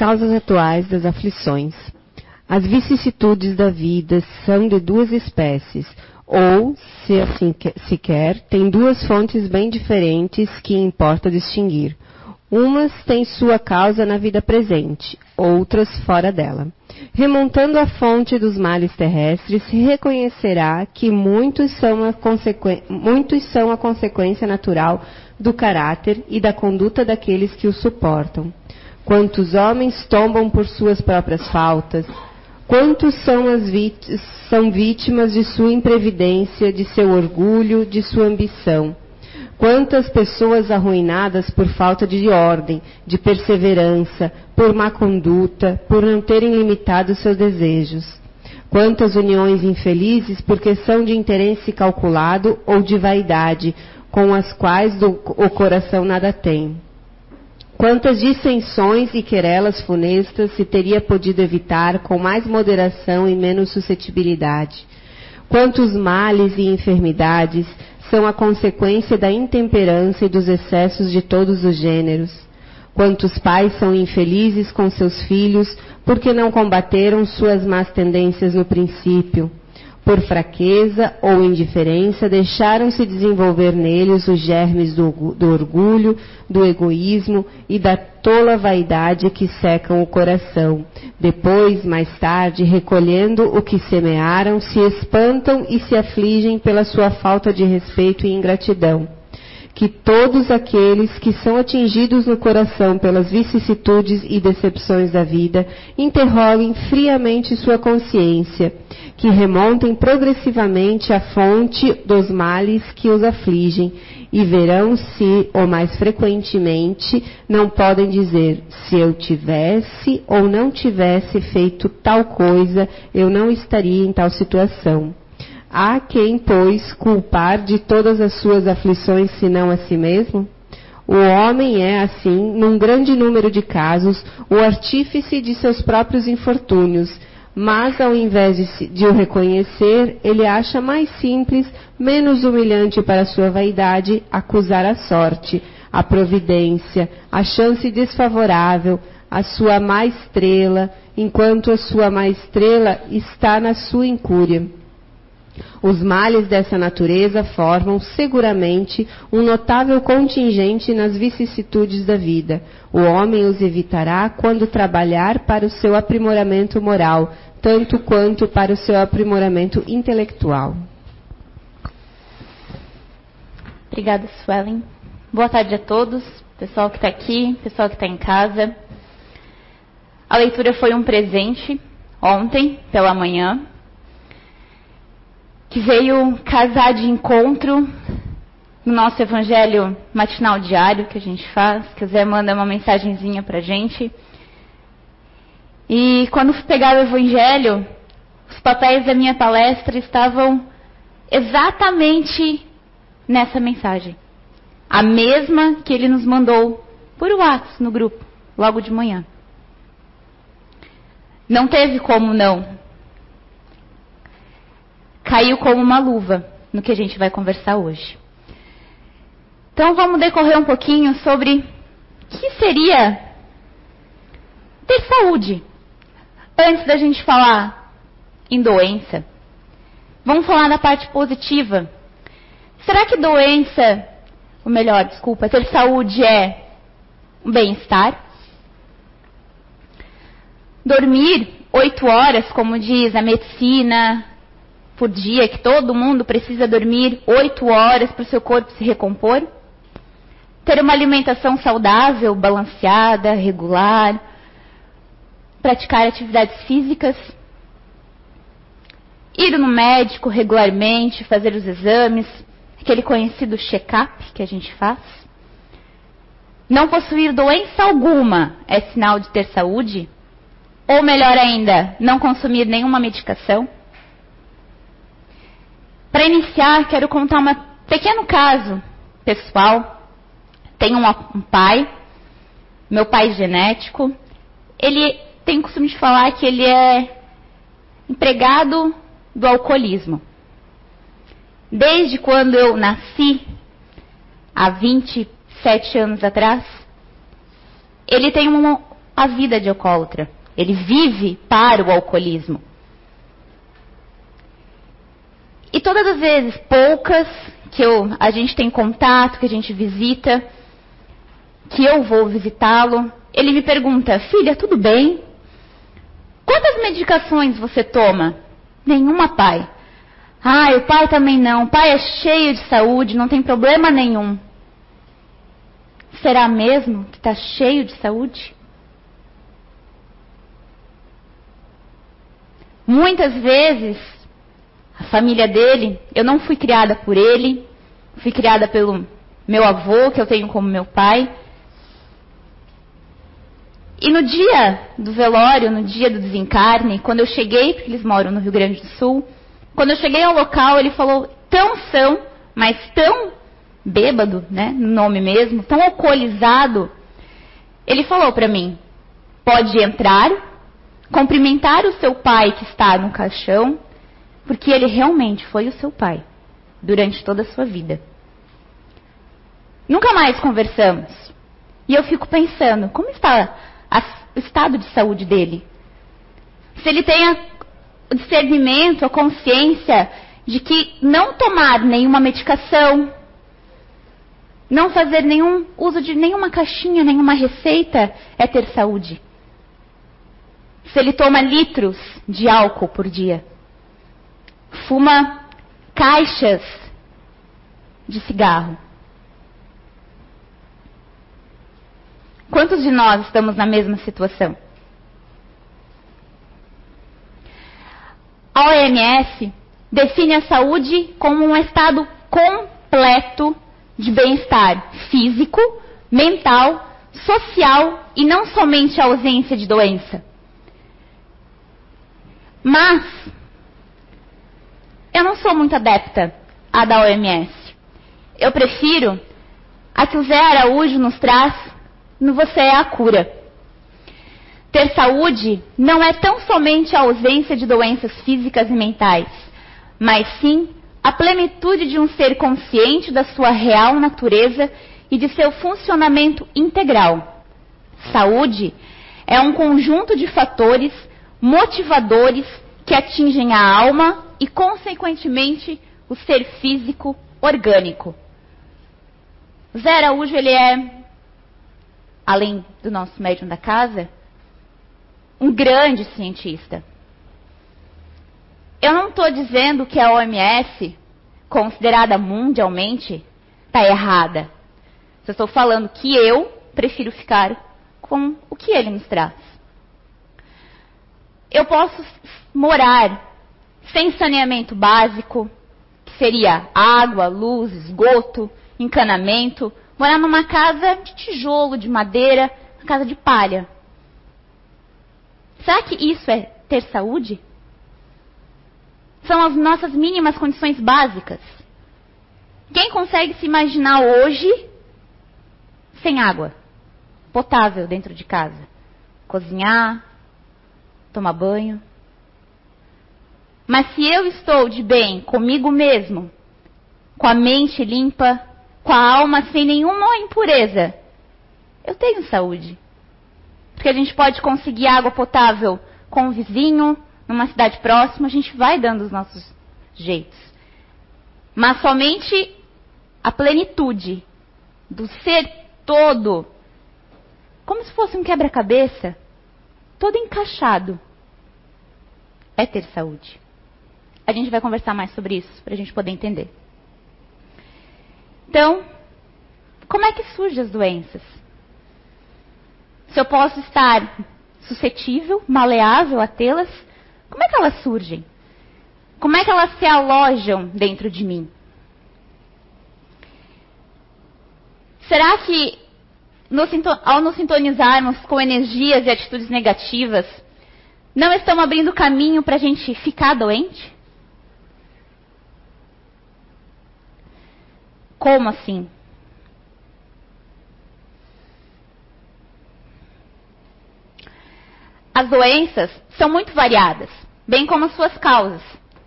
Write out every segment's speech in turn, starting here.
causas atuais das aflições. As vicissitudes da vida são de duas espécies, ou, se assim se quer, têm duas fontes bem diferentes que importa distinguir. Umas têm sua causa na vida presente, outras fora dela. Remontando a fonte dos males terrestres, se reconhecerá que muitos são, a muitos são a consequência natural do caráter e da conduta daqueles que o suportam. Quantos homens tombam por suas próprias faltas? Quantos são, são vítimas de sua imprevidência, de seu orgulho, de sua ambição? Quantas pessoas arruinadas por falta de ordem, de perseverança, por má conduta, por não terem limitado seus desejos. Quantas uniões infelizes porque são de interesse calculado ou de vaidade, com as quais o coração nada tem. Quantas dissensões e querelas funestas se teria podido evitar com mais moderação e menos suscetibilidade. Quantos males e enfermidades são a consequência da intemperança e dos excessos de todos os gêneros. Quantos pais são infelizes com seus filhos porque não combateram suas más tendências no princípio? Por fraqueza ou indiferença, deixaram-se desenvolver neles os germes do, do orgulho, do egoísmo e da tola vaidade que secam o coração. Depois, mais tarde, recolhendo o que semearam, se espantam e se afligem pela sua falta de respeito e ingratidão. Que todos aqueles que são atingidos no coração pelas vicissitudes e decepções da vida interroguem friamente sua consciência que remontem progressivamente à fonte dos males que os afligem e verão se, ou mais frequentemente, não podem dizer: se eu tivesse ou não tivesse feito tal coisa, eu não estaria em tal situação. Há quem, pois, culpar de todas as suas aflições senão a si mesmo? O homem é, assim, num grande número de casos, o artífice de seus próprios infortúnios mas ao invés de, de, o reconhecer, ele acha mais simples, menos humilhante para sua vaidade, acusar a sorte, a providência, a chance desfavorável, a sua má estrela, enquanto a sua má estrela está na sua incúria. Os males dessa natureza formam seguramente um notável contingente nas vicissitudes da vida. O homem os evitará quando trabalhar para o seu aprimoramento moral, tanto quanto para o seu aprimoramento intelectual. Obrigada, Suelen. Boa tarde a todos, pessoal que está aqui, pessoal que está em casa. A leitura foi um presente ontem pela manhã que veio casar de encontro no nosso evangelho matinal diário que a gente faz, o Zé manda uma mensagenzinha pra gente. E quando fui pegar o evangelho, os papéis da minha palestra estavam exatamente nessa mensagem. A mesma que ele nos mandou por WhatsApp no grupo, logo de manhã. Não teve como não caiu como uma luva no que a gente vai conversar hoje. Então vamos decorrer um pouquinho sobre o que seria ter saúde. Antes da gente falar em doença, vamos falar da parte positiva. Será que doença, ou melhor, desculpa, ter saúde é um bem-estar? Dormir oito horas, como diz a medicina, por dia, que todo mundo precisa dormir oito horas para o seu corpo se recompor? Ter uma alimentação saudável, balanceada, regular, praticar atividades físicas, ir no médico regularmente, fazer os exames, aquele conhecido check-up que a gente faz. Não possuir doença alguma é sinal de ter saúde? Ou melhor ainda, não consumir nenhuma medicação? Para iniciar, quero contar um pequeno caso pessoal. Tenho um pai, meu pai genético. Ele tem o costume de falar que ele é empregado do alcoolismo. Desde quando eu nasci, há 27 anos atrás, ele tem um, a vida de alcoólatra. Ele vive para o alcoolismo. E todas as vezes, poucas, que eu, a gente tem contato, que a gente visita, que eu vou visitá-lo, ele me pergunta: Filha, tudo bem? Quantas medicações você toma? Nenhuma, pai. Ah, o pai também não. O pai é cheio de saúde, não tem problema nenhum. Será mesmo que está cheio de saúde? Muitas vezes, a família dele, eu não fui criada por ele, fui criada pelo meu avô, que eu tenho como meu pai. E no dia do velório, no dia do desencarne, quando eu cheguei, porque eles moram no Rio Grande do Sul, quando eu cheguei ao local, ele falou tão são, mas tão bêbado, né, no nome mesmo, tão alcoolizado. Ele falou para mim: pode entrar, cumprimentar o seu pai que está no caixão, porque ele realmente foi o seu pai durante toda a sua vida. Nunca mais conversamos. E eu fico pensando, como está a, o estado de saúde dele. Se ele tem o discernimento, a consciência de que não tomar nenhuma medicação, não fazer nenhum uso de nenhuma caixinha, nenhuma receita é ter saúde. Se ele toma litros de álcool por dia, fuma caixas de cigarro, Quantos de nós estamos na mesma situação? A OMS define a saúde como um estado completo de bem-estar físico, mental, social e não somente a ausência de doença. Mas eu não sou muito adepta à da OMS. Eu prefiro a que o Zé Araújo nos traz no você é a cura. Ter saúde não é tão somente a ausência de doenças físicas e mentais, mas sim a plenitude de um ser consciente da sua real natureza e de seu funcionamento integral. Saúde é um conjunto de fatores motivadores que atingem a alma e, consequentemente, o ser físico orgânico. Zé Araújo ele é além do nosso médium da casa, um grande cientista. Eu não estou dizendo que a OMS, considerada mundialmente, está errada. Só estou falando que eu prefiro ficar com o que ele nos traz. Eu posso morar sem saneamento básico, que seria água, luz, esgoto, encanamento, morar numa casa de tijolo, de madeira, uma casa de palha. Será que isso é ter saúde? São as nossas mínimas condições básicas. Quem consegue se imaginar hoje sem água potável dentro de casa? Cozinhar, tomar banho. Mas se eu estou de bem comigo mesmo, com a mente limpa, com a alma sem nenhuma impureza, eu tenho saúde. Porque a gente pode conseguir água potável com o vizinho, numa cidade próxima, a gente vai dando os nossos jeitos. Mas somente a plenitude do ser todo, como se fosse um quebra-cabeça, todo encaixado, é ter saúde. A gente vai conversar mais sobre isso para a gente poder entender. Então, como é que surgem as doenças? Se eu posso estar suscetível, maleável a tê-las, como é que elas surgem? Como é que elas se alojam dentro de mim? Será que ao nos sintonizarmos com energias e atitudes negativas, não estamos abrindo caminho para a gente ficar doente? Como assim? As doenças são muito variadas, bem como as suas causas.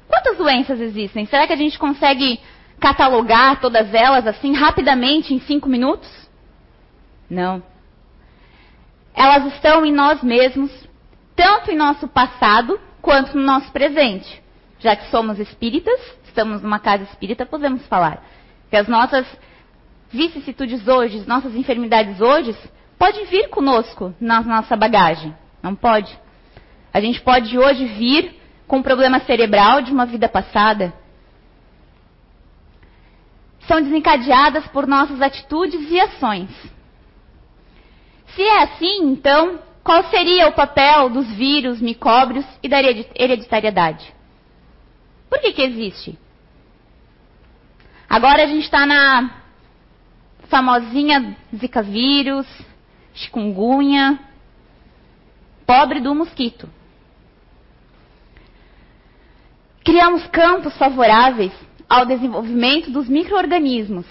Quantas doenças existem? Será que a gente consegue catalogar todas elas assim rapidamente em cinco minutos? Não. elas estão em nós mesmos, tanto em nosso passado quanto no nosso presente. Já que somos espíritas, estamos numa casa espírita, podemos falar que as nossas vicissitudes hoje, as nossas enfermidades hoje, podem vir conosco na nossa bagagem. Não pode? A gente pode hoje vir com um problema cerebral de uma vida passada. São desencadeadas por nossas atitudes e ações. Se é assim, então, qual seria o papel dos vírus, micróbios e da hereditariedade? Por que, que existe? Agora a gente está na famosinha Zika vírus, chikungunya, pobre do mosquito. Criamos campos favoráveis ao desenvolvimento dos micro-organismos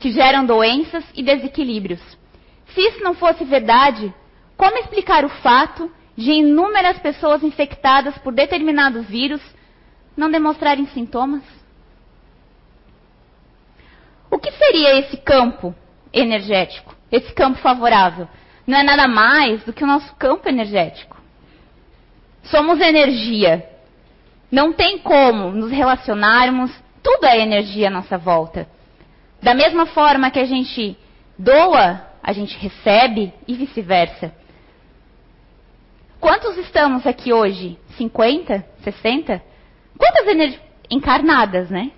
que geram doenças e desequilíbrios. Se isso não fosse verdade, como explicar o fato de inúmeras pessoas infectadas por determinados vírus não demonstrarem sintomas? O que seria esse campo energético, esse campo favorável? Não é nada mais do que o nosso campo energético. Somos energia. Não tem como nos relacionarmos, tudo é energia à nossa volta. Da mesma forma que a gente doa, a gente recebe e vice-versa. Quantos estamos aqui hoje? 50? 60? Quantas energias encarnadas, né?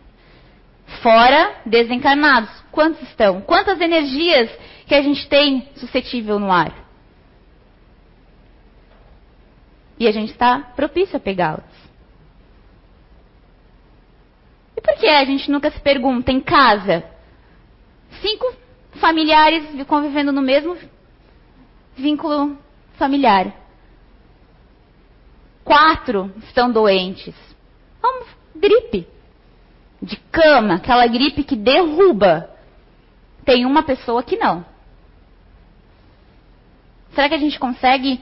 Fora desencarnados. Quantos estão? Quantas energias que a gente tem suscetível no ar? E a gente está propício a pegá-las. E por que a gente nunca se pergunta em casa? Cinco familiares convivendo no mesmo vínculo familiar. Quatro estão doentes. Vamos, gripe. De cama, aquela gripe que derruba. Tem uma pessoa que não. Será que a gente consegue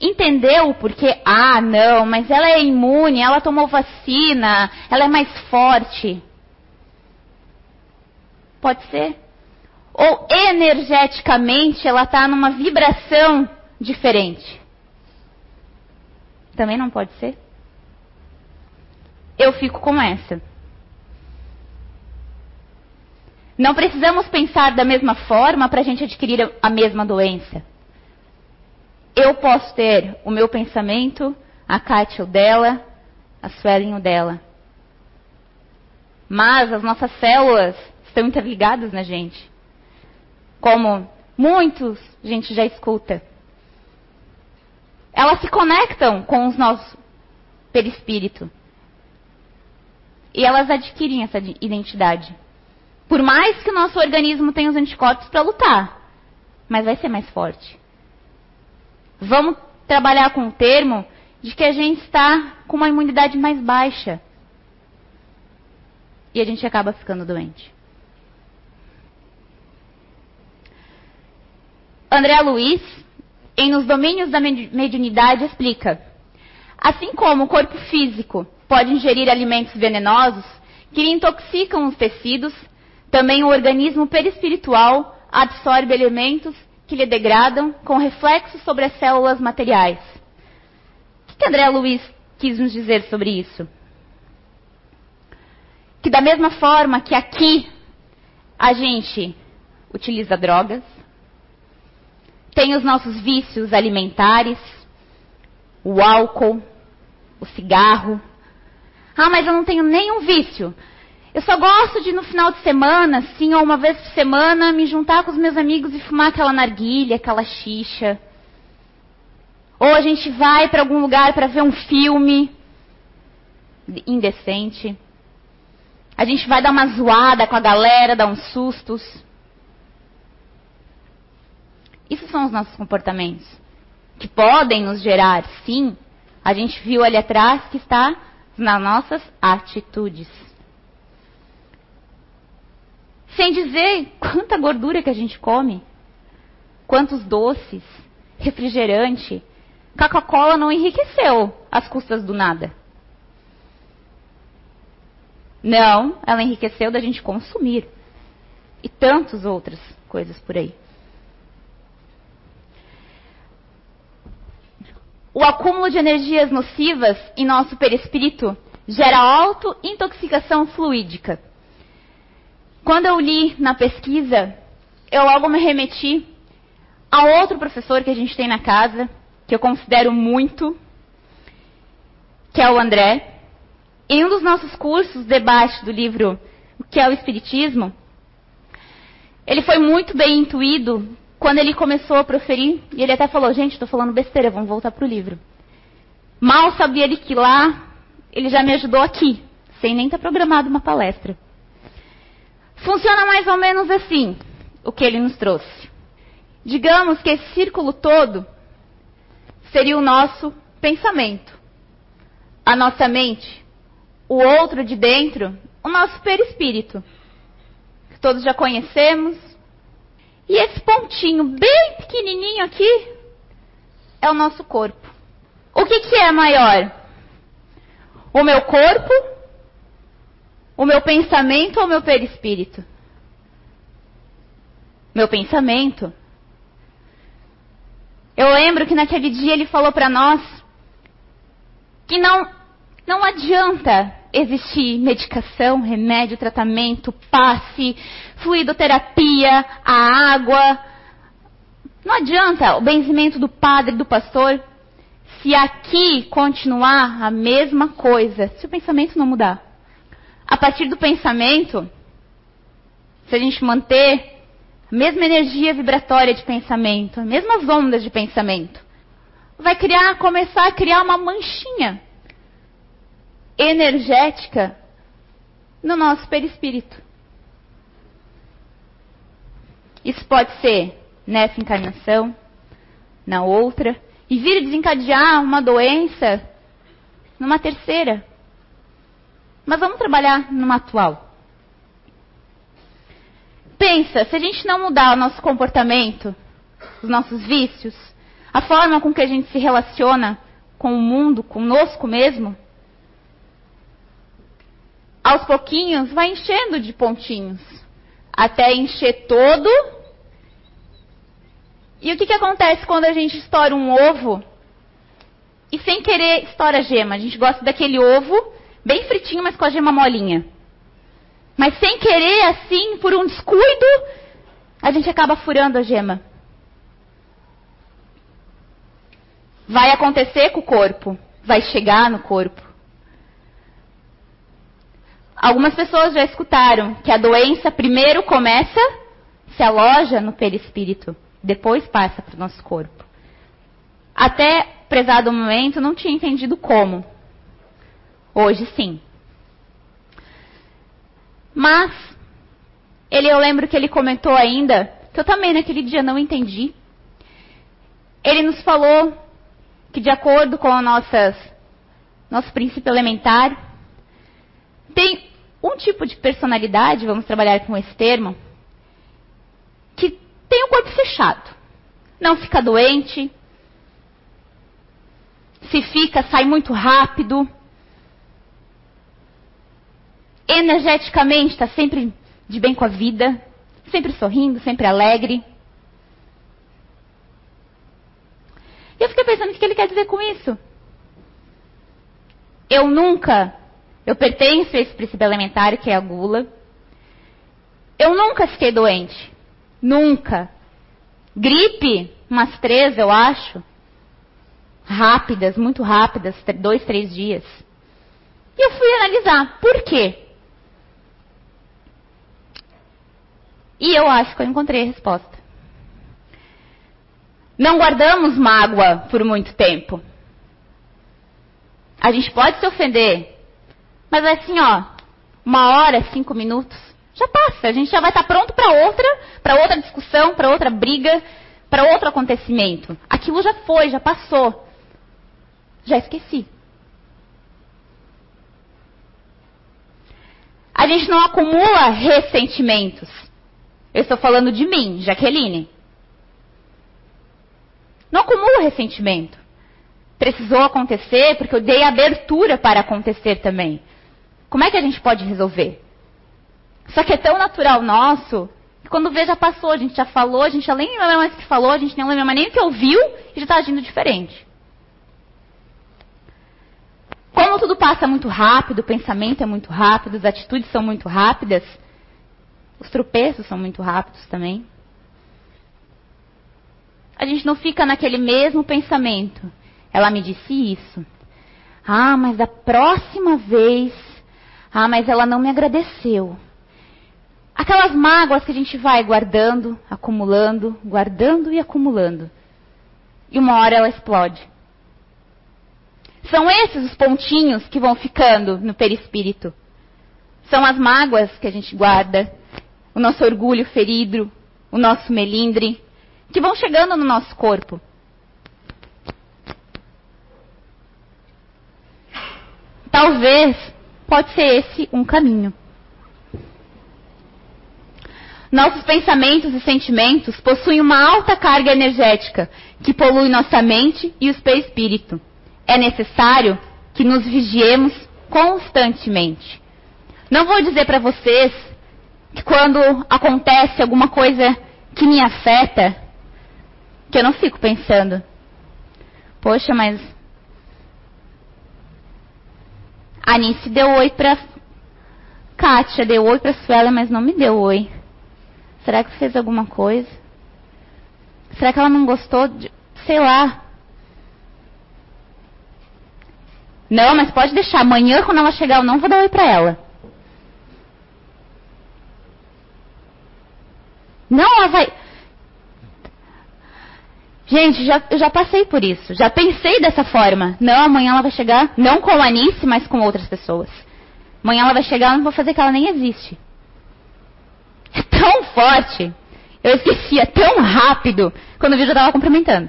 entender o porquê? Ah, não, mas ela é imune, ela tomou vacina, ela é mais forte. Pode ser. Ou energeticamente ela está numa vibração diferente. Também não pode ser? Eu fico com essa. Não precisamos pensar da mesma forma para a gente adquirir a mesma doença. Eu posso ter o meu pensamento, a Kátia o dela, a Suelen o dela. Mas as nossas células estão interligadas na gente. Como muitos a gente já escuta elas se conectam com os nossos perispírito. E elas adquirem essa identidade. Por mais que o nosso organismo tenha os anticorpos para lutar, mas vai ser mais forte. Vamos trabalhar com o termo de que a gente está com uma imunidade mais baixa. E a gente acaba ficando doente. André Luiz em Nos Domínios da Mediunidade, explica: Assim como o corpo físico pode ingerir alimentos venenosos que intoxicam os tecidos, também o organismo perispiritual absorve elementos que lhe degradam com reflexo sobre as células materiais. O que André Luiz quis nos dizer sobre isso? Que da mesma forma que aqui a gente utiliza drogas, tem os nossos vícios alimentares, o álcool, o cigarro. Ah, mas eu não tenho nenhum vício. Eu só gosto de no final de semana, sim, ou uma vez por semana, me juntar com os meus amigos e fumar aquela narguilha, aquela xixa. Ou a gente vai para algum lugar para ver um filme indecente. A gente vai dar uma zoada com a galera, dar uns sustos. Isso são os nossos comportamentos. Que podem nos gerar, sim, a gente viu ali atrás que está nas nossas atitudes. Sem dizer quanta gordura que a gente come, quantos doces, refrigerante. Coca-Cola não enriqueceu às custas do nada. Não, ela enriqueceu da gente consumir. E tantas outras coisas por aí. o acúmulo de energias nocivas em nosso perispírito gera auto-intoxicação fluídica. Quando eu li na pesquisa, eu logo me remeti a outro professor que a gente tem na casa, que eu considero muito, que é o André. Em um dos nossos cursos, debate do livro O que é o Espiritismo, ele foi muito bem intuído quando ele começou a proferir, e ele até falou, gente, estou falando besteira, vamos voltar para o livro. Mal sabia ele que lá, ele já me ajudou aqui, sem nem estar programado uma palestra. Funciona mais ou menos assim, o que ele nos trouxe. Digamos que esse círculo todo seria o nosso pensamento, a nossa mente, o outro de dentro, o nosso perispírito, que todos já conhecemos, e esse pontinho bem pequenininho aqui é o nosso corpo. O que, que é maior? O meu corpo, o meu pensamento ou o meu perispírito? Meu pensamento. Eu lembro que naquele dia ele falou para nós que não, não adianta existir medicação, remédio, tratamento, passe, fluidoterapia, a água. Não adianta o benzimento do padre, do pastor, se aqui continuar a mesma coisa, se o pensamento não mudar. A partir do pensamento, se a gente manter a mesma energia vibratória de pensamento, as mesmas ondas de pensamento, vai criar, começar a criar uma manchinha energética no nosso perispírito. Isso pode ser nessa encarnação, na outra, e vir desencadear uma doença numa terceira. Mas vamos trabalhar numa atual. Pensa, se a gente não mudar o nosso comportamento, os nossos vícios, a forma com que a gente se relaciona com o mundo, conosco mesmo, aos pouquinhos vai enchendo de pontinhos, até encher todo. E o que, que acontece quando a gente estoura um ovo e sem querer estoura a gema? A gente gosta daquele ovo bem fritinho, mas com a gema molinha. Mas sem querer, assim, por um descuido, a gente acaba furando a gema. Vai acontecer com o corpo, vai chegar no corpo. Algumas pessoas já escutaram que a doença primeiro começa, se aloja no perispírito, depois passa para o nosso corpo. Até prezado momento não tinha entendido como. Hoje sim. Mas ele eu lembro que ele comentou ainda, que eu também naquele dia não entendi. Ele nos falou que de acordo com nossas nosso princípio elementar, tem um tipo de personalidade, vamos trabalhar com esse termo, que tem o corpo fechado. Não fica doente. Se fica, sai muito rápido. Energeticamente está sempre de bem com a vida, sempre sorrindo, sempre alegre. E eu fiquei pensando o que ele quer dizer com isso. Eu nunca eu pertenço a esse princípio elementar que é a gula. Eu nunca fiquei doente. Nunca. Gripe, umas três, eu acho. Rápidas, muito rápidas, dois, três dias. E eu fui analisar. Por quê? E eu acho que eu encontrei a resposta. Não guardamos mágoa por muito tempo. A gente pode se ofender mas é assim, ó, uma hora, cinco minutos, já passa. A gente já vai estar pronto para outra, para outra discussão, para outra briga, para outro acontecimento. Aquilo já foi, já passou. Já esqueci. A gente não acumula ressentimentos. Eu estou falando de mim, Jaqueline. Não acumulo ressentimento. Precisou acontecer porque eu dei abertura para acontecer também. Como é que a gente pode resolver? Só que é tão natural nosso que quando vê já passou, a gente já falou, a gente já nem lembra mais o que falou, a gente nem lembra mais nem o que ouviu e já está agindo diferente. como tudo passa muito rápido, o pensamento é muito rápido, as atitudes são muito rápidas, os tropeços são muito rápidos também. A gente não fica naquele mesmo pensamento. Ela me disse isso. Ah, mas da próxima vez. Ah, mas ela não me agradeceu. Aquelas mágoas que a gente vai guardando, acumulando, guardando e acumulando. E uma hora ela explode. São esses os pontinhos que vão ficando no perispírito. São as mágoas que a gente guarda, o nosso orgulho ferido, o nosso melindre, que vão chegando no nosso corpo. Talvez pode ser esse um caminho. Nossos pensamentos e sentimentos possuem uma alta carga energética que polui nossa mente e o espírito. É necessário que nos vigiemos constantemente. Não vou dizer para vocês que quando acontece alguma coisa que me afeta, que eu não fico pensando, poxa, mas a Anice deu oi pra Kátia, deu oi pra Suela, mas não me deu oi. Será que fez alguma coisa? Será que ela não gostou de. Sei lá. Não, mas pode deixar. Amanhã, quando ela chegar, eu não vou dar oi pra ela. Não, ela vai. Gente, já, eu já passei por isso. Já pensei dessa forma. Não, amanhã ela vai chegar, não com a Anice, mas com outras pessoas. Amanhã ela vai chegar, eu não vou fazer que ela nem existe é tão forte. Eu esquecia tão rápido quando o vídeo estava cumprimentando.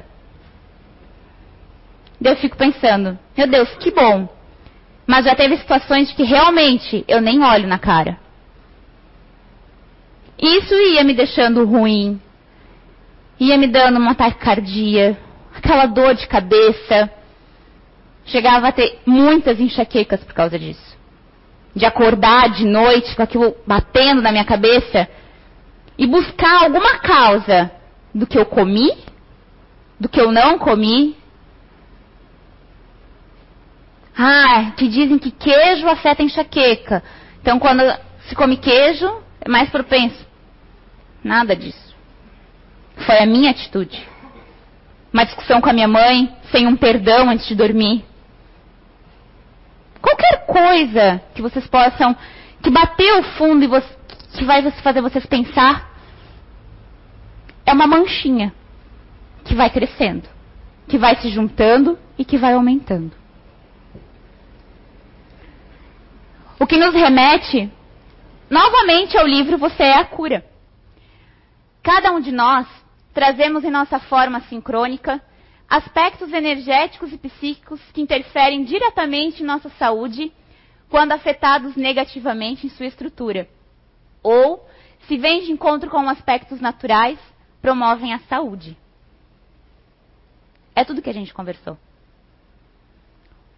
Eu fico pensando, meu Deus, que bom. Mas já teve situações de que realmente eu nem olho na cara. Isso ia me deixando ruim. Ia me dando uma taquicardia, aquela dor de cabeça. Chegava a ter muitas enxaquecas por causa disso de acordar de noite com aquilo batendo na minha cabeça e buscar alguma causa do que eu comi, do que eu não comi. Ah, que dizem que queijo afeta enxaqueca. Então, quando se come queijo, é mais propenso. Nada disso. Foi a minha atitude. Uma discussão com a minha mãe, sem um perdão antes de dormir. Qualquer coisa que vocês possam, que bateu o fundo e você, que vai fazer vocês pensar, é uma manchinha que vai crescendo, que vai se juntando e que vai aumentando. O que nos remete novamente ao livro Você é a Cura. Cada um de nós trazemos em nossa forma sincrônica aspectos energéticos e psíquicos que interferem diretamente em nossa saúde quando afetados negativamente em sua estrutura. Ou, se vêm de encontro com aspectos naturais, promovem a saúde. É tudo que a gente conversou.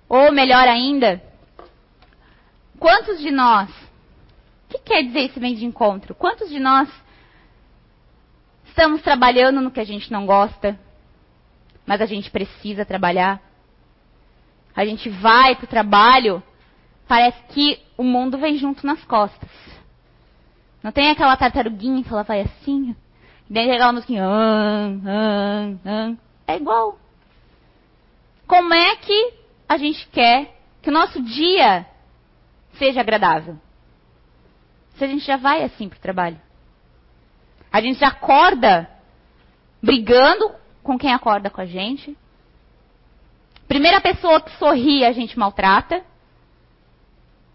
Ou, melhor ainda, quantos de nós. O que quer dizer esse vem de encontro? Quantos de nós estamos trabalhando no que a gente não gosta, mas a gente precisa trabalhar. A gente vai para o trabalho, parece que o mundo vem junto nas costas. Não tem aquela tartaruguinha que ela vai assim, e daí aquela musiquinha, ah, ah, ah. é igual. Como é que a gente quer que o nosso dia seja agradável? Se a gente já vai assim para o trabalho. A gente acorda brigando com quem acorda com a gente. Primeira pessoa que sorri, a gente maltrata.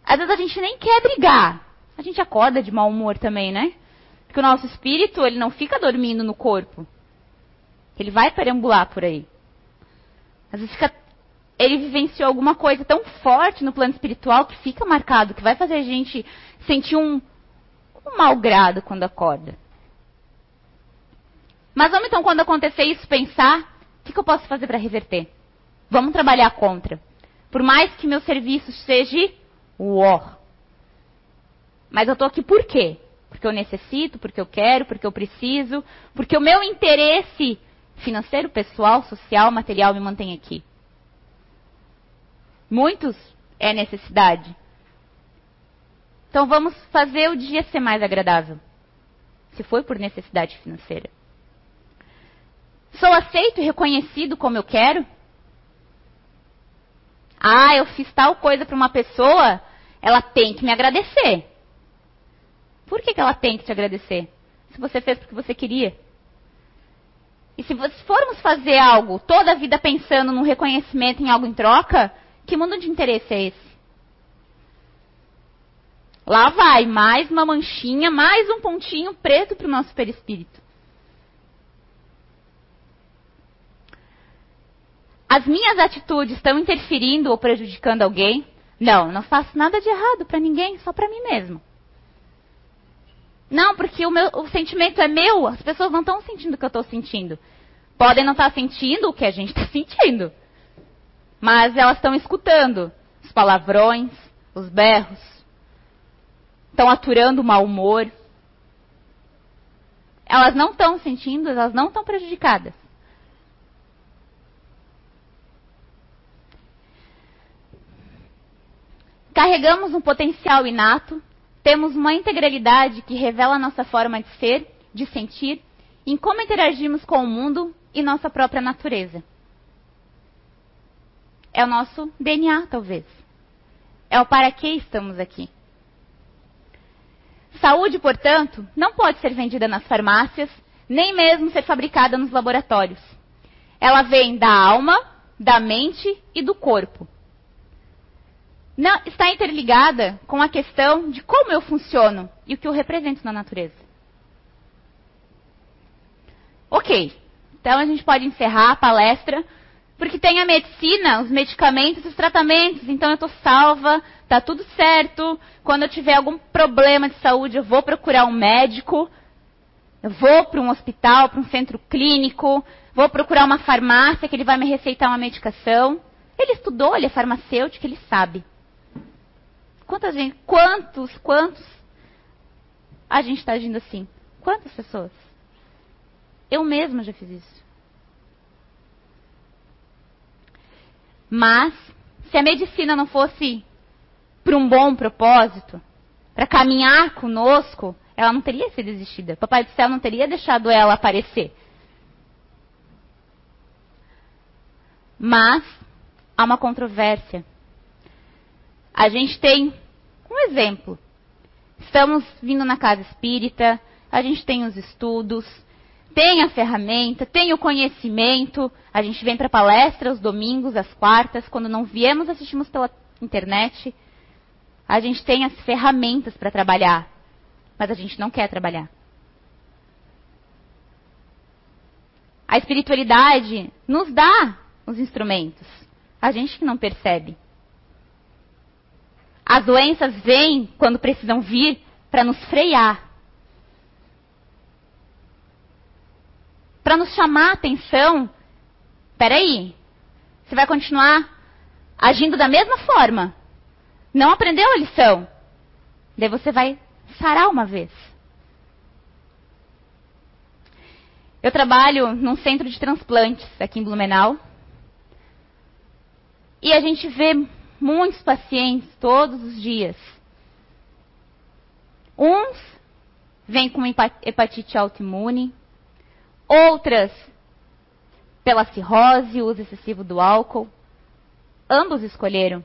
Às vezes a gente nem quer brigar. A gente acorda de mau humor também, né? Porque o nosso espírito, ele não fica dormindo no corpo. Ele vai perambular por aí. Às vezes fica, ele vivenciou alguma coisa tão forte no plano espiritual que fica marcado, que vai fazer a gente sentir um, um mau grado quando acorda. Mas vamos então, quando acontecer isso, pensar: o que, que eu posso fazer para reverter? Vamos trabalhar contra. Por mais que meu serviço seja war. Mas eu estou aqui por quê? Porque eu necessito, porque eu quero, porque eu preciso, porque o meu interesse financeiro, pessoal, social, material me mantém aqui. Muitos é necessidade. Então vamos fazer o dia ser mais agradável. Se foi por necessidade financeira. Sou aceito e reconhecido como eu quero? Ah, eu fiz tal coisa para uma pessoa, ela tem que me agradecer. Por que, que ela tem que te agradecer? Se você fez porque você queria. E se formos fazer algo toda a vida pensando num reconhecimento em algo em troca, que mundo de interesse é esse? Lá vai, mais uma manchinha, mais um pontinho preto para o nosso perispírito. As minhas atitudes estão interferindo ou prejudicando alguém? Não, não faço nada de errado para ninguém, só para mim mesmo. Não, porque o, meu, o sentimento é meu, as pessoas não estão sentindo o que eu estou sentindo. Podem não estar tá sentindo o que a gente está sentindo. Mas elas estão escutando os palavrões, os berros. Estão aturando o mau humor. Elas não estão sentindo, elas não estão prejudicadas. Carregamos um potencial inato temos uma integralidade que revela nossa forma de ser, de sentir, em como interagimos com o mundo e nossa própria natureza. É o nosso DNA, talvez. É o para que estamos aqui. Saúde, portanto, não pode ser vendida nas farmácias, nem mesmo ser fabricada nos laboratórios. Ela vem da alma, da mente e do corpo não, está interligada com a questão de como eu funciono e o que eu represento na natureza. Ok, então a gente pode encerrar a palestra, porque tem a medicina, os medicamentos, os tratamentos, então eu estou salva, está tudo certo. Quando eu tiver algum problema de saúde, eu vou procurar um médico, eu vou para um hospital, para um centro clínico, vou procurar uma farmácia que ele vai me receitar uma medicação. Ele estudou, ele é farmacêutico, ele sabe. Gente, quantos, quantos a gente está agindo assim? Quantas pessoas? Eu mesma já fiz isso. Mas, se a medicina não fosse para um bom propósito, para caminhar conosco, ela não teria sido existida. Papai do céu não teria deixado ela aparecer. Mas há uma controvérsia a gente tem um exemplo. Estamos vindo na casa espírita, a gente tem os estudos, tem a ferramenta, tem o conhecimento. A gente vem para palestra os domingos, as quartas. Quando não viemos, assistimos pela internet. A gente tem as ferramentas para trabalhar, mas a gente não quer trabalhar. A espiritualidade nos dá os instrumentos. A gente que não percebe. As doenças vêm quando precisam vir para nos frear. Para nos chamar a atenção. Peraí, você vai continuar agindo da mesma forma. Não aprendeu a lição. Daí você vai sarar uma vez. Eu trabalho num centro de transplantes aqui em Blumenau. E a gente vê muitos pacientes todos os dias. Uns vêm com hepatite autoimune, outras pela cirrose, uso excessivo do álcool. Ambos escolheram.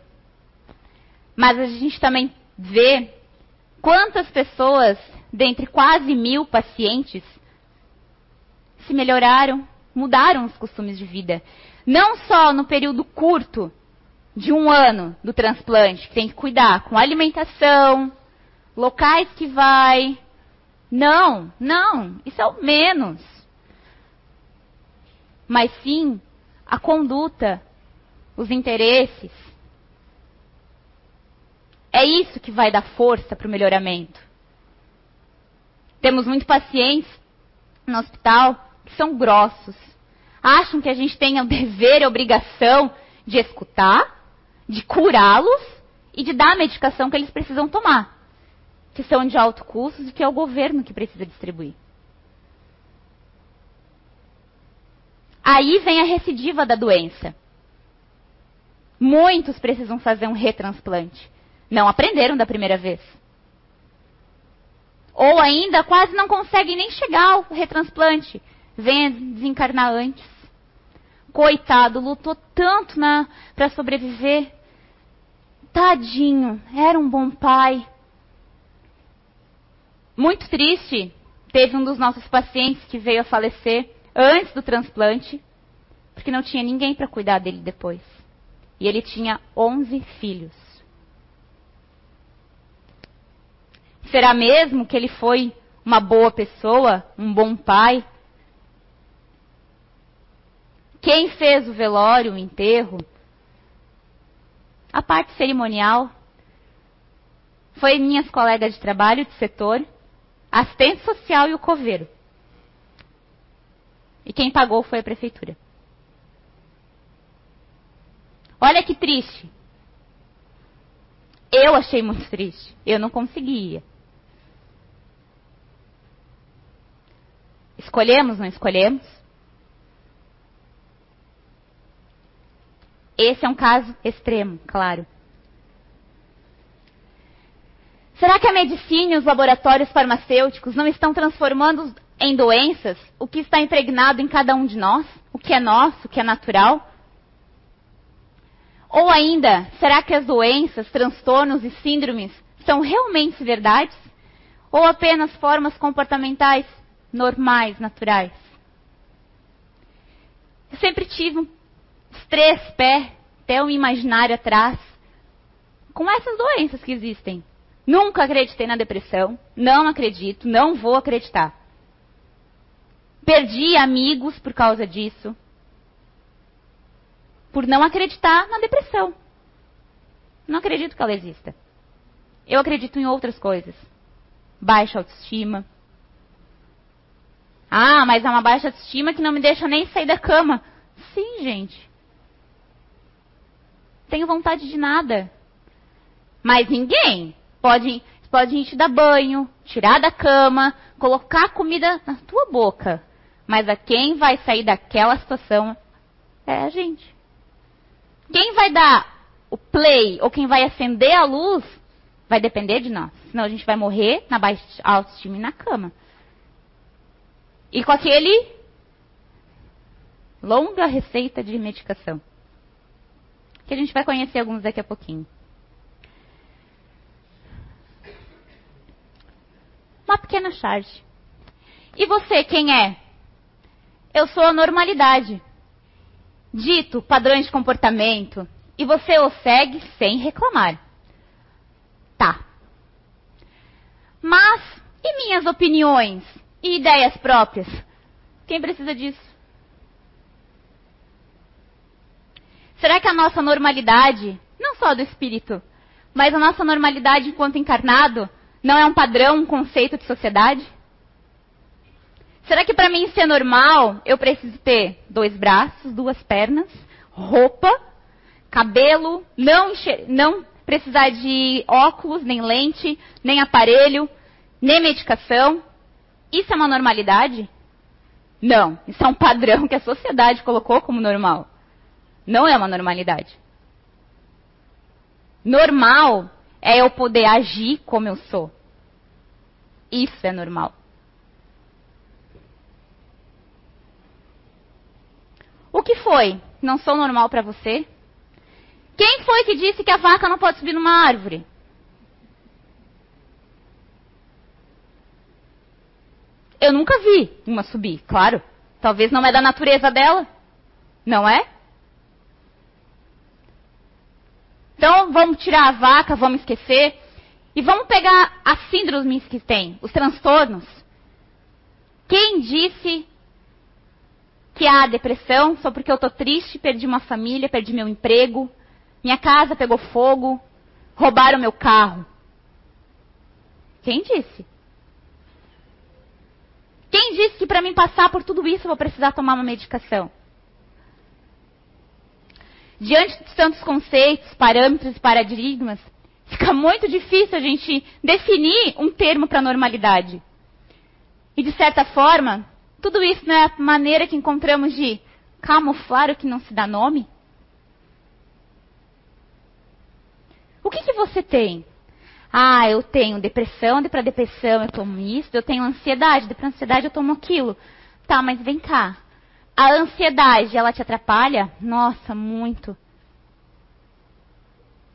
Mas a gente também vê quantas pessoas, dentre quase mil pacientes, se melhoraram, mudaram os costumes de vida. Não só no período curto de um ano do transplante, que tem que cuidar com alimentação, locais que vai. Não, não, isso é o menos. Mas sim a conduta, os interesses. É isso que vai dar força para o melhoramento. Temos muitos pacientes no hospital que são grossos. Acham que a gente tem o dever e a obrigação de escutar, de curá-los e de dar a medicação que eles precisam tomar, que são de alto custo e que é o governo que precisa distribuir. Aí vem a recidiva da doença. Muitos precisam fazer um retransplante. Não aprenderam da primeira vez. Ou ainda quase não conseguem nem chegar ao retransplante. Vem desencarnar antes. Coitado, lutou tanto para sobreviver. Tadinho, era um bom pai. Muito triste. Teve um dos nossos pacientes que veio a falecer antes do transplante, porque não tinha ninguém para cuidar dele depois. E ele tinha 11 filhos. Será mesmo que ele foi uma boa pessoa, um bom pai? Quem fez o velório, o enterro? A parte cerimonial foi minhas colegas de trabalho de setor, assistente social e o coveiro. E quem pagou foi a prefeitura. Olha que triste. Eu achei muito triste. Eu não conseguia. Escolhemos, não escolhemos? Esse é um caso extremo, claro. Será que a medicina e os laboratórios farmacêuticos não estão transformando em doenças o que está impregnado em cada um de nós? O que é nosso, o que é natural? Ou ainda, será que as doenças, transtornos e síndromes são realmente verdades? Ou apenas formas comportamentais normais, naturais? Eu sempre tive um três pés, até um imaginário atrás, com essas doenças que existem. Nunca acreditei na depressão, não acredito, não vou acreditar. Perdi amigos por causa disso, por não acreditar na depressão. Não acredito que ela exista. Eu acredito em outras coisas. Baixa autoestima. Ah, mas é uma baixa autoestima que não me deixa nem sair da cama. Sim, gente. Tenho vontade de nada. Mas ninguém Pode, pode gente dar banho, tirar da cama, colocar comida na tua boca. Mas a quem vai sair daquela situação é a gente. Quem vai dar o play ou quem vai acender a luz vai depender de nós. Senão a gente vai morrer na baixa autoestima e na cama. E com aquele longa receita de medicação. Que a gente vai conhecer alguns daqui a pouquinho. uma pequena charge. E você, quem é? Eu sou a normalidade. Dito padrões de comportamento. E você o segue sem reclamar. Tá. Mas, e minhas opiniões e ideias próprias? Quem precisa disso? Será que a nossa normalidade, não só do espírito, mas a nossa normalidade enquanto encarnado, não é um padrão, um conceito de sociedade? Será que para mim ser normal, eu preciso ter dois braços, duas pernas, roupa, cabelo, não, não precisar de óculos, nem lente, nem aparelho, nem medicação? Isso é uma normalidade? Não, isso é um padrão que a sociedade colocou como normal. Não é uma normalidade. Normal é eu poder agir como eu sou. Isso é normal. O que foi? Não sou normal para você? Quem foi que disse que a vaca não pode subir numa árvore? Eu nunca vi uma subir, claro. Talvez não é da natureza dela. Não é? Então vamos tirar a vaca, vamos esquecer. E vamos pegar as síndromes que tem, os transtornos. Quem disse que há depressão só porque eu estou triste, perdi uma família, perdi meu emprego, minha casa pegou fogo, roubaram meu carro? Quem disse? Quem disse que para mim passar por tudo isso eu vou precisar tomar uma medicação? Diante de tantos conceitos, parâmetros e paradigmas, fica muito difícil a gente definir um termo para normalidade. E de certa forma, tudo isso não é a maneira que encontramos de camuflar o que não se dá nome? O que, que você tem? Ah, eu tenho depressão, para depressão eu tomo isso, eu tenho ansiedade, para ansiedade eu tomo aquilo. Tá, mas vem cá. A ansiedade, ela te atrapalha? Nossa, muito.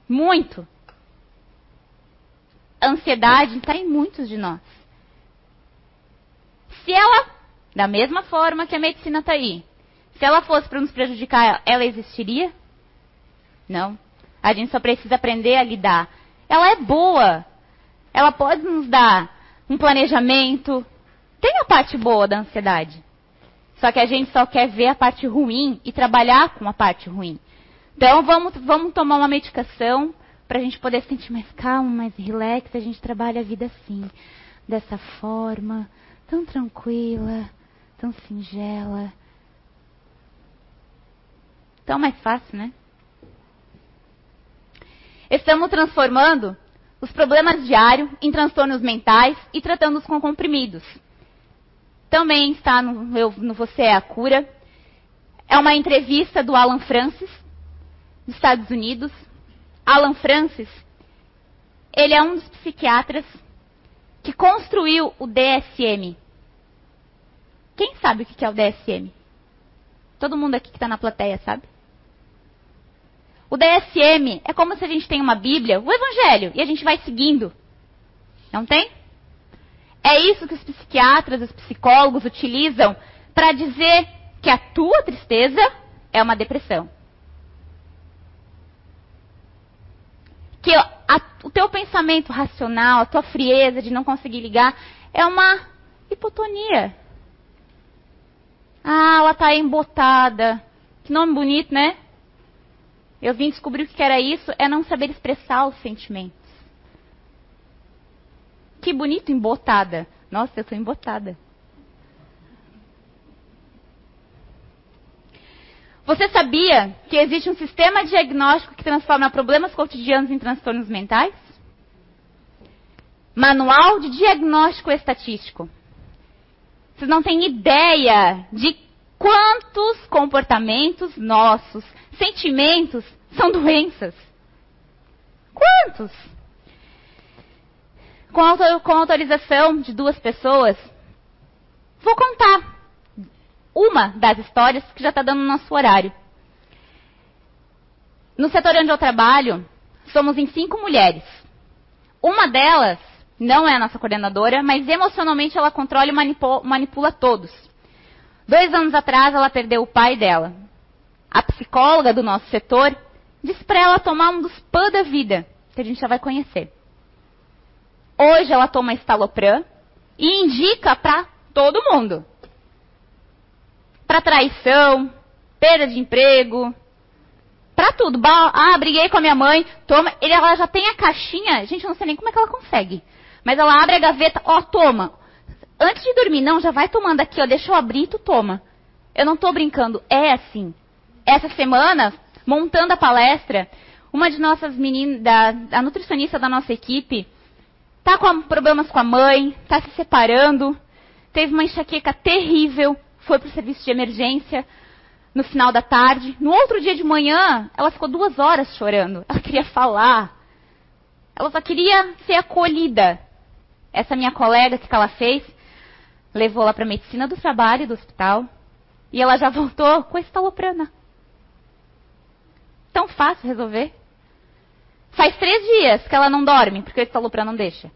Muito. A ansiedade está em muitos de nós. Se ela, da mesma forma que a medicina está aí, se ela fosse para nos prejudicar, ela existiria? Não. A gente só precisa aprender a lidar. Ela é boa. Ela pode nos dar um planejamento. Tem a parte boa da ansiedade. Só que a gente só quer ver a parte ruim e trabalhar com a parte ruim. Então vamos, vamos tomar uma medicação para a gente poder se sentir mais calmo, mais relax. A gente trabalha a vida assim, dessa forma, tão tranquila, tão singela. Tão mais fácil, né? Estamos transformando os problemas diários em transtornos mentais e tratando-os com comprimidos. Também está no, eu, no Você é a Cura. É uma entrevista do Alan Francis, dos Estados Unidos. Alan Francis, ele é um dos psiquiatras que construiu o DSM. Quem sabe o que é o DSM? Todo mundo aqui que está na plateia sabe? O DSM é como se a gente tem uma Bíblia, o Evangelho, e a gente vai seguindo. Não tem? É isso que os psiquiatras, os psicólogos utilizam para dizer que a tua tristeza é uma depressão. Que a, o teu pensamento racional, a tua frieza de não conseguir ligar, é uma hipotonia. Ah, ela está embotada. Que nome bonito, né? Eu vim descobrir o que era isso, é não saber expressar os sentimentos. Que bonito, embotada. Nossa, eu sou embotada. Você sabia que existe um sistema diagnóstico que transforma problemas cotidianos em transtornos mentais? Manual de Diagnóstico Estatístico. Vocês não têm ideia de quantos comportamentos nossos sentimentos são doenças. Quantos? Com, autor, com autorização de duas pessoas, vou contar uma das histórias que já está dando no nosso horário. No setor onde eu trabalho, somos em cinco mulheres. Uma delas não é a nossa coordenadora, mas emocionalmente ela controla e manipula, todos. Dois anos atrás, ela perdeu o pai dela. A psicóloga do nosso setor disse para ela tomar um dos PAN da vida, que a gente já vai conhecer. Hoje ela toma estalopram e indica para todo mundo. Para traição, perda de emprego, para tudo. Ah, briguei com a minha mãe, toma. Ela já tem a caixinha, gente, eu não sei nem como é que ela consegue. Mas ela abre a gaveta, ó, toma. Antes de dormir, não, já vai tomando aqui, ó, deixa eu abrir e tu toma. Eu não tô brincando, é assim. Essa semana, montando a palestra, uma de nossas meninas, da, a nutricionista da nossa equipe, tá com problemas com a mãe, tá se separando, teve uma enxaqueca terrível, foi para o serviço de emergência no final da tarde. No outro dia de manhã, ela ficou duas horas chorando. Ela queria falar. Ela só queria ser acolhida. Essa minha colega, que ela fez? Levou ela para a medicina do trabalho do hospital. E ela já voltou com a estaloprana tão fácil resolver. Faz três dias que ela não dorme, porque o estalopram não deixa.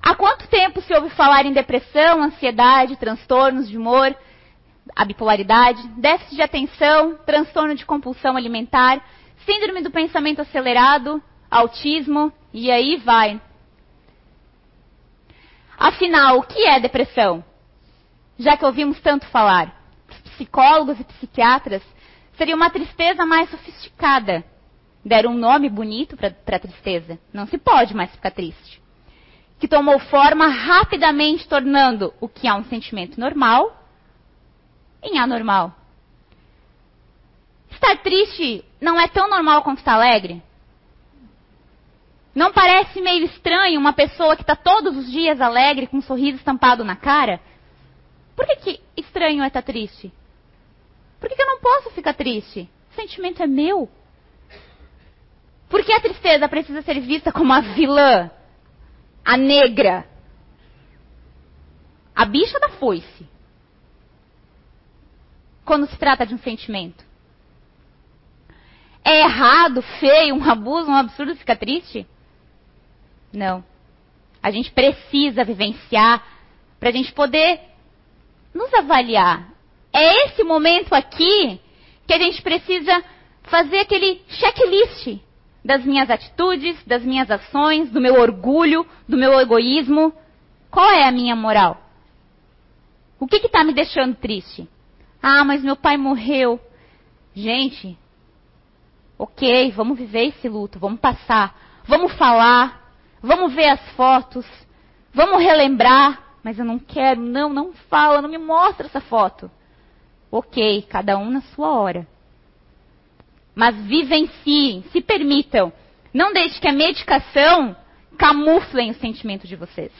Há quanto tempo se ouve falar em depressão, ansiedade, transtornos de humor, a bipolaridade, déficit de atenção, transtorno de compulsão alimentar, síndrome do pensamento acelerado, autismo, e aí vai. Afinal, o que é depressão? Já que ouvimos tanto falar psicólogos e psiquiatras, seria uma tristeza mais sofisticada. Deram um nome bonito para a tristeza. Não se pode mais ficar triste. Que tomou forma rapidamente, tornando o que é um sentimento normal em anormal. Estar triste não é tão normal quanto estar alegre? Não parece meio estranho uma pessoa que está todos os dias alegre, com um sorriso estampado na cara? Por que, que estranho é estar triste? Por que, eu não posso ficar triste? O sentimento é meu. Por que a tristeza precisa ser vista como a vilã? A negra? A bicha da foice. Quando se trata de um sentimento. É errado, feio, um abuso, um absurdo ficar triste? Não. A gente precisa vivenciar para a gente poder nos avaliar. É esse momento aqui que a gente precisa fazer aquele checklist das minhas atitudes, das minhas ações, do meu orgulho, do meu egoísmo. Qual é a minha moral? O que está me deixando triste? Ah, mas meu pai morreu. Gente, ok, vamos viver esse luto, vamos passar, vamos falar, vamos ver as fotos, vamos relembrar. Mas eu não quero, não, não fala, não me mostra essa foto. Ok, cada um na sua hora. Mas vivenciem, se permitam. Não deixe que a medicação camuflem o sentimento de vocês.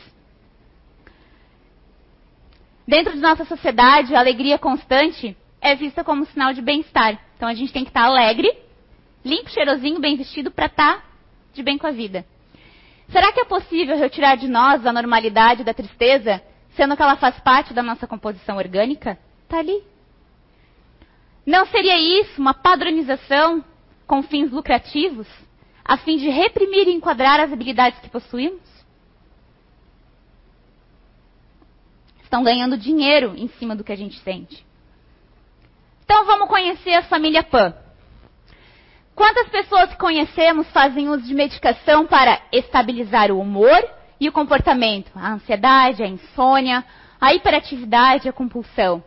Dentro de nossa sociedade, a alegria constante é vista como sinal de bem-estar. Então a gente tem que estar alegre, limpo, cheirosinho, bem vestido para estar de bem com a vida. Será que é possível retirar de nós a normalidade da tristeza, sendo que ela faz parte da nossa composição orgânica? Está ali. Não seria isso uma padronização com fins lucrativos, a fim de reprimir e enquadrar as habilidades que possuímos? estão ganhando dinheiro em cima do que a gente sente. Então vamos conhecer a família Pan. Quantas pessoas que conhecemos fazem uso de medicação para estabilizar o humor e o comportamento? A ansiedade, a insônia, a hiperatividade, a compulsão.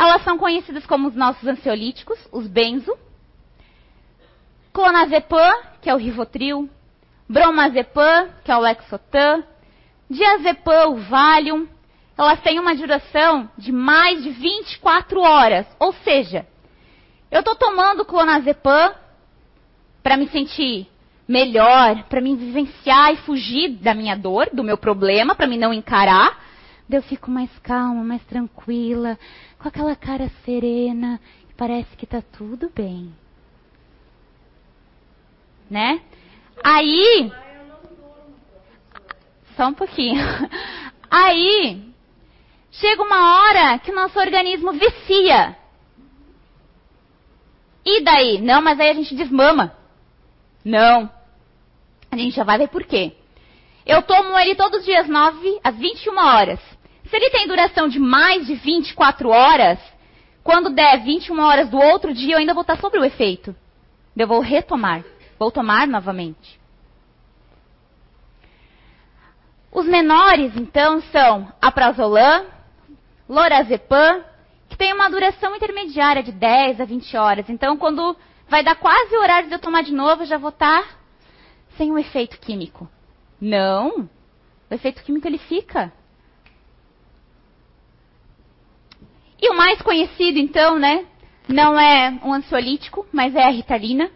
Elas são conhecidas como os nossos ansiolíticos, os benzo. Clonazepam, que é o Rivotril. Bromazepam, que é o Lexotan. Diazepam, o Valium elas têm uma duração de mais de 24 horas. Ou seja, eu estou tomando clonazepam para me sentir melhor, para me vivenciar e fugir da minha dor, do meu problema, para me não encarar. Eu fico mais calma, mais tranquila, com aquela cara serena, e parece que está tudo bem. Né? Aí. Só um pouquinho. Aí, chega uma hora que o nosso organismo vicia. E daí? Não, mas aí a gente desmama. Não. A gente já vai ver por quê. Eu tomo ele todos os dias 9 às 21 horas. Se ele tem duração de mais de 24 horas, quando der 21 horas do outro dia, eu ainda vou estar sobre o efeito. Eu vou retomar. Vou tomar novamente. Os menores, então, são a prazolam, lorazepam, que tem uma duração intermediária de 10 a 20 horas. Então, quando vai dar quase o horário de eu tomar de novo, eu já vou estar sem o efeito químico. Não. O efeito químico ele fica. E o mais conhecido, então, né? Não é um ansiolítico, mas é a ritalina.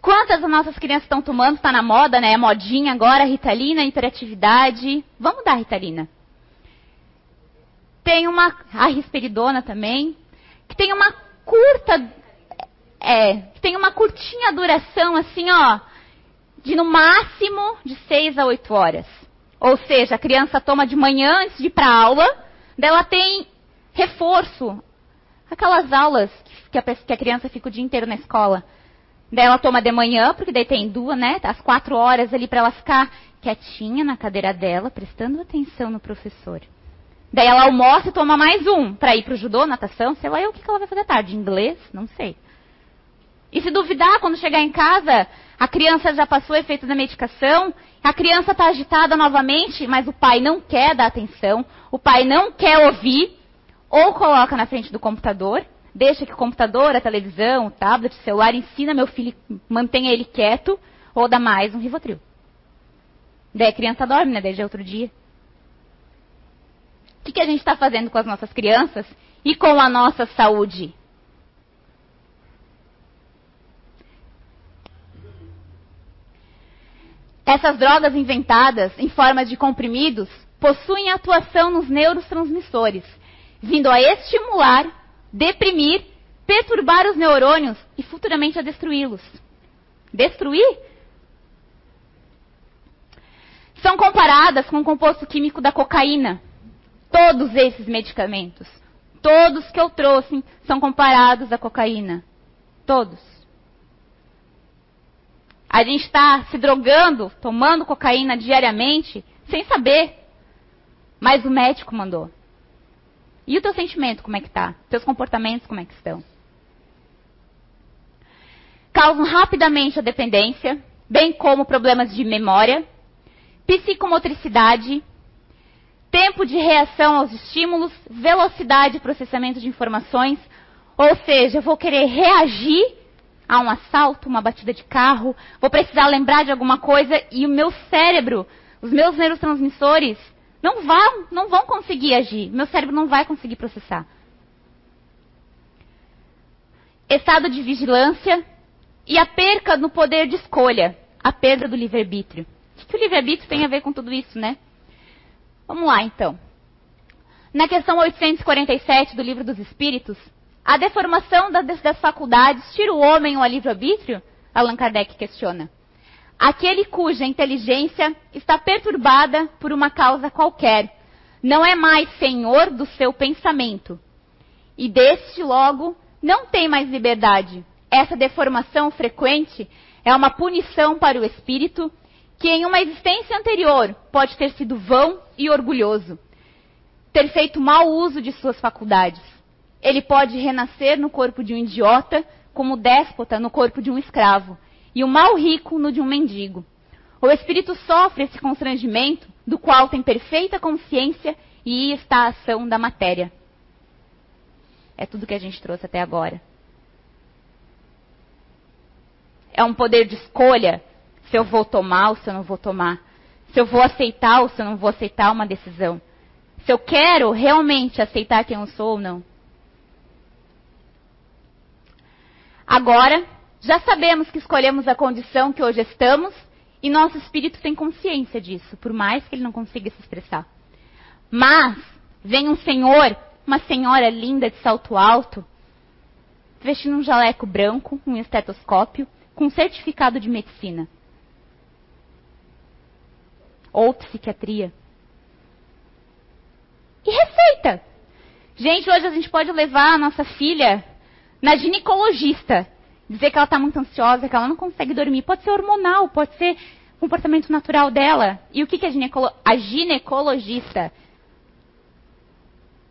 Quantas das nossas crianças estão tomando? Está na moda, né? É modinha agora, ritalina, hiperatividade. Vamos dar ritalina. Tem uma, a risperidona também, que tem uma curta, é, que tem uma curtinha duração, assim, ó, de no máximo de 6 a 8 horas. Ou seja, a criança toma de manhã antes de ir para aula, dela tem reforço. Aquelas aulas que a, que a criança fica o dia inteiro na escola. Daí ela toma de manhã, porque daí tem duas, né? As quatro horas ali para ela ficar quietinha na cadeira dela, prestando atenção no professor. Daí ela almoça e toma mais um para ir para o judô, natação, sei lá eu o que ela vai fazer à tarde. Inglês? Não sei. E se duvidar, quando chegar em casa, a criança já passou o efeito da medicação, a criança está agitada novamente, mas o pai não quer dar atenção, o pai não quer ouvir, ou coloca na frente do computador, deixa que o computador, a televisão, o tablet, o celular ensina meu filho, mantenha ele quieto, ou dá mais um Rivotril. Daí a criança dorme, né? Desde outro dia. O que, que a gente está fazendo com as nossas crianças e com a nossa saúde? Essas drogas inventadas em forma de comprimidos possuem atuação nos neurotransmissores, vindo a estimular, deprimir, perturbar os neurônios e futuramente a destruí-los. Destruir? São comparadas com o composto químico da cocaína. Todos esses medicamentos, todos que eu trouxe, são comparados à cocaína. Todos. A gente está se drogando, tomando cocaína diariamente, sem saber. Mas o médico mandou. E o teu sentimento, como é que está? Teus comportamentos, como é que estão? Causam rapidamente a dependência, bem como problemas de memória, psicomotricidade, tempo de reação aos estímulos, velocidade de processamento de informações, ou seja, eu vou querer reagir a um assalto, uma batida de carro, vou precisar lembrar de alguma coisa e o meu cérebro, os meus neurotransmissores não vão, não vão conseguir agir. Meu cérebro não vai conseguir processar. Estado de vigilância e a perca no poder de escolha, a perda do livre-arbítrio. O que o livre-arbítrio tem a ver com tudo isso, né? Vamos lá, então. Na questão 847 do Livro dos Espíritos, a deformação das, das faculdades tira o homem o livre-arbítrio? Allan Kardec questiona aquele cuja inteligência está perturbada por uma causa qualquer, não é mais senhor do seu pensamento. E deste logo não tem mais liberdade. Essa deformação frequente é uma punição para o espírito que em uma existência anterior pode ter sido vão e orgulhoso, ter feito mau uso de suas faculdades. Ele pode renascer no corpo de um idiota, como déspota no corpo de um escravo, e o mal rico no de um mendigo. O espírito sofre esse constrangimento, do qual tem perfeita consciência e está a ação da matéria. É tudo que a gente trouxe até agora. É um poder de escolha se eu vou tomar ou se eu não vou tomar. Se eu vou aceitar ou se eu não vou aceitar uma decisão. Se eu quero realmente aceitar quem eu sou ou não. Agora, já sabemos que escolhemos a condição que hoje estamos e nosso espírito tem consciência disso, por mais que ele não consiga se expressar. Mas vem um senhor, uma senhora linda de salto alto, vestindo um jaleco branco, um estetoscópio, com certificado de medicina. Ou psiquiatria. E receita. Gente, hoje a gente pode levar a nossa filha na ginecologista dizer que ela está muito ansiosa, que ela não consegue dormir. Pode ser hormonal, pode ser comportamento natural dela. E o que, que a, ginecolo a ginecologista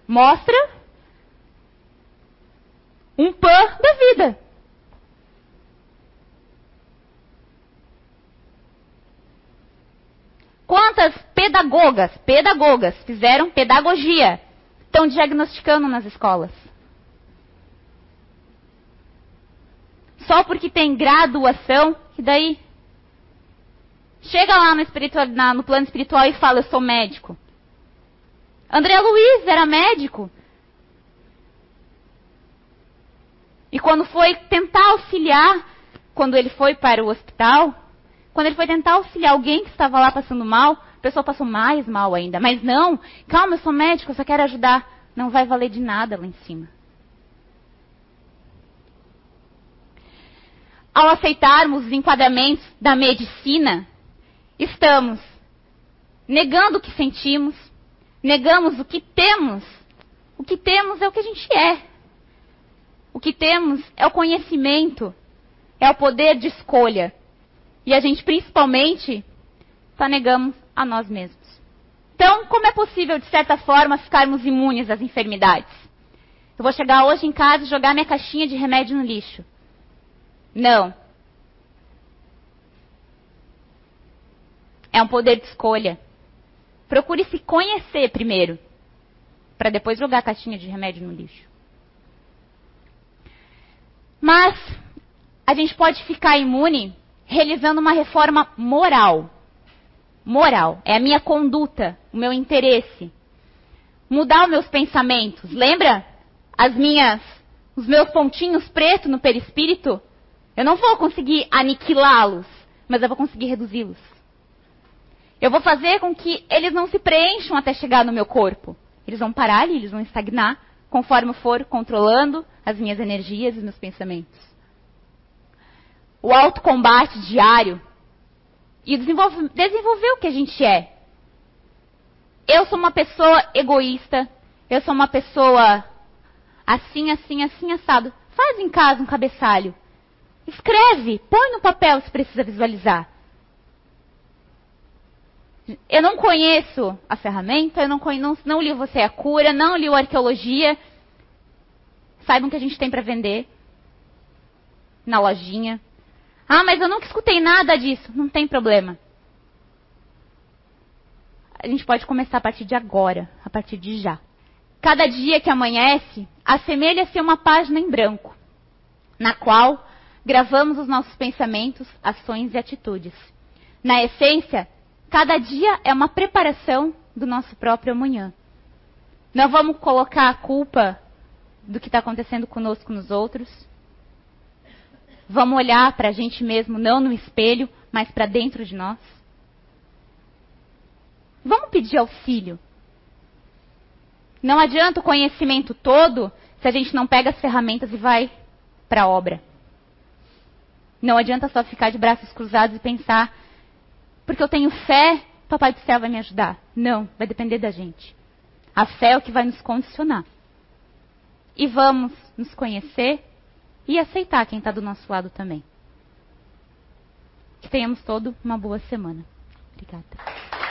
mostra? Um pan da vida. Quantas pedagogas, pedagogas fizeram pedagogia? Estão diagnosticando nas escolas. Só porque tem graduação, e daí? Chega lá no, na, no plano espiritual e fala, eu sou médico. André Luiz era médico. E quando foi tentar auxiliar, quando ele foi para o hospital, quando ele foi tentar auxiliar alguém que estava lá passando mal, a pessoa passou mais mal ainda. Mas não, calma, eu sou médico, eu só quero ajudar. Não vai valer de nada lá em cima. Ao aceitarmos os enquadramentos da medicina, estamos negando o que sentimos, negamos o que temos. O que temos é o que a gente é. O que temos é o conhecimento, é o poder de escolha. E a gente principalmente só negamos a nós mesmos. Então, como é possível, de certa forma, ficarmos imunes às enfermidades? Eu vou chegar hoje em casa e jogar minha caixinha de remédio no lixo. Não. É um poder de escolha. Procure se conhecer primeiro, para depois jogar a caixinha de remédio no lixo. Mas a gente pode ficar imune realizando uma reforma moral. Moral é a minha conduta, o meu interesse. Mudar os meus pensamentos. Lembra as minhas os meus pontinhos pretos no perispírito? Eu não vou conseguir aniquilá-los, mas eu vou conseguir reduzi-los. Eu vou fazer com que eles não se preencham até chegar no meu corpo. Eles vão parar ali, eles vão estagnar conforme eu for controlando as minhas energias e meus pensamentos. O autocombate diário e desenvolver o que a gente é. Eu sou uma pessoa egoísta, eu sou uma pessoa assim, assim, assim, assado. Faz em casa um cabeçalho. Escreve, põe no papel se precisa visualizar. Eu não conheço a ferramenta, eu não, não, não li Você é a Cura, não li o Arqueologia. Saibam que a gente tem para vender na lojinha. Ah, mas eu nunca escutei nada disso. Não tem problema. A gente pode começar a partir de agora, a partir de já. Cada dia que amanhece, assemelha-se a uma página em branco, na qual gravamos os nossos pensamentos, ações e atitudes. Na essência, cada dia é uma preparação do nosso próprio amanhã. Não vamos colocar a culpa do que está acontecendo conosco nos outros. Vamos olhar para a gente mesmo, não no espelho, mas para dentro de nós. Vamos pedir auxílio. Não adianta o conhecimento todo se a gente não pega as ferramentas e vai para a obra. Não adianta só ficar de braços cruzados e pensar, porque eu tenho fé, Papai do Céu vai me ajudar. Não, vai depender da gente. A fé é o que vai nos condicionar. E vamos nos conhecer e aceitar quem está do nosso lado também. Que tenhamos todo uma boa semana. Obrigada.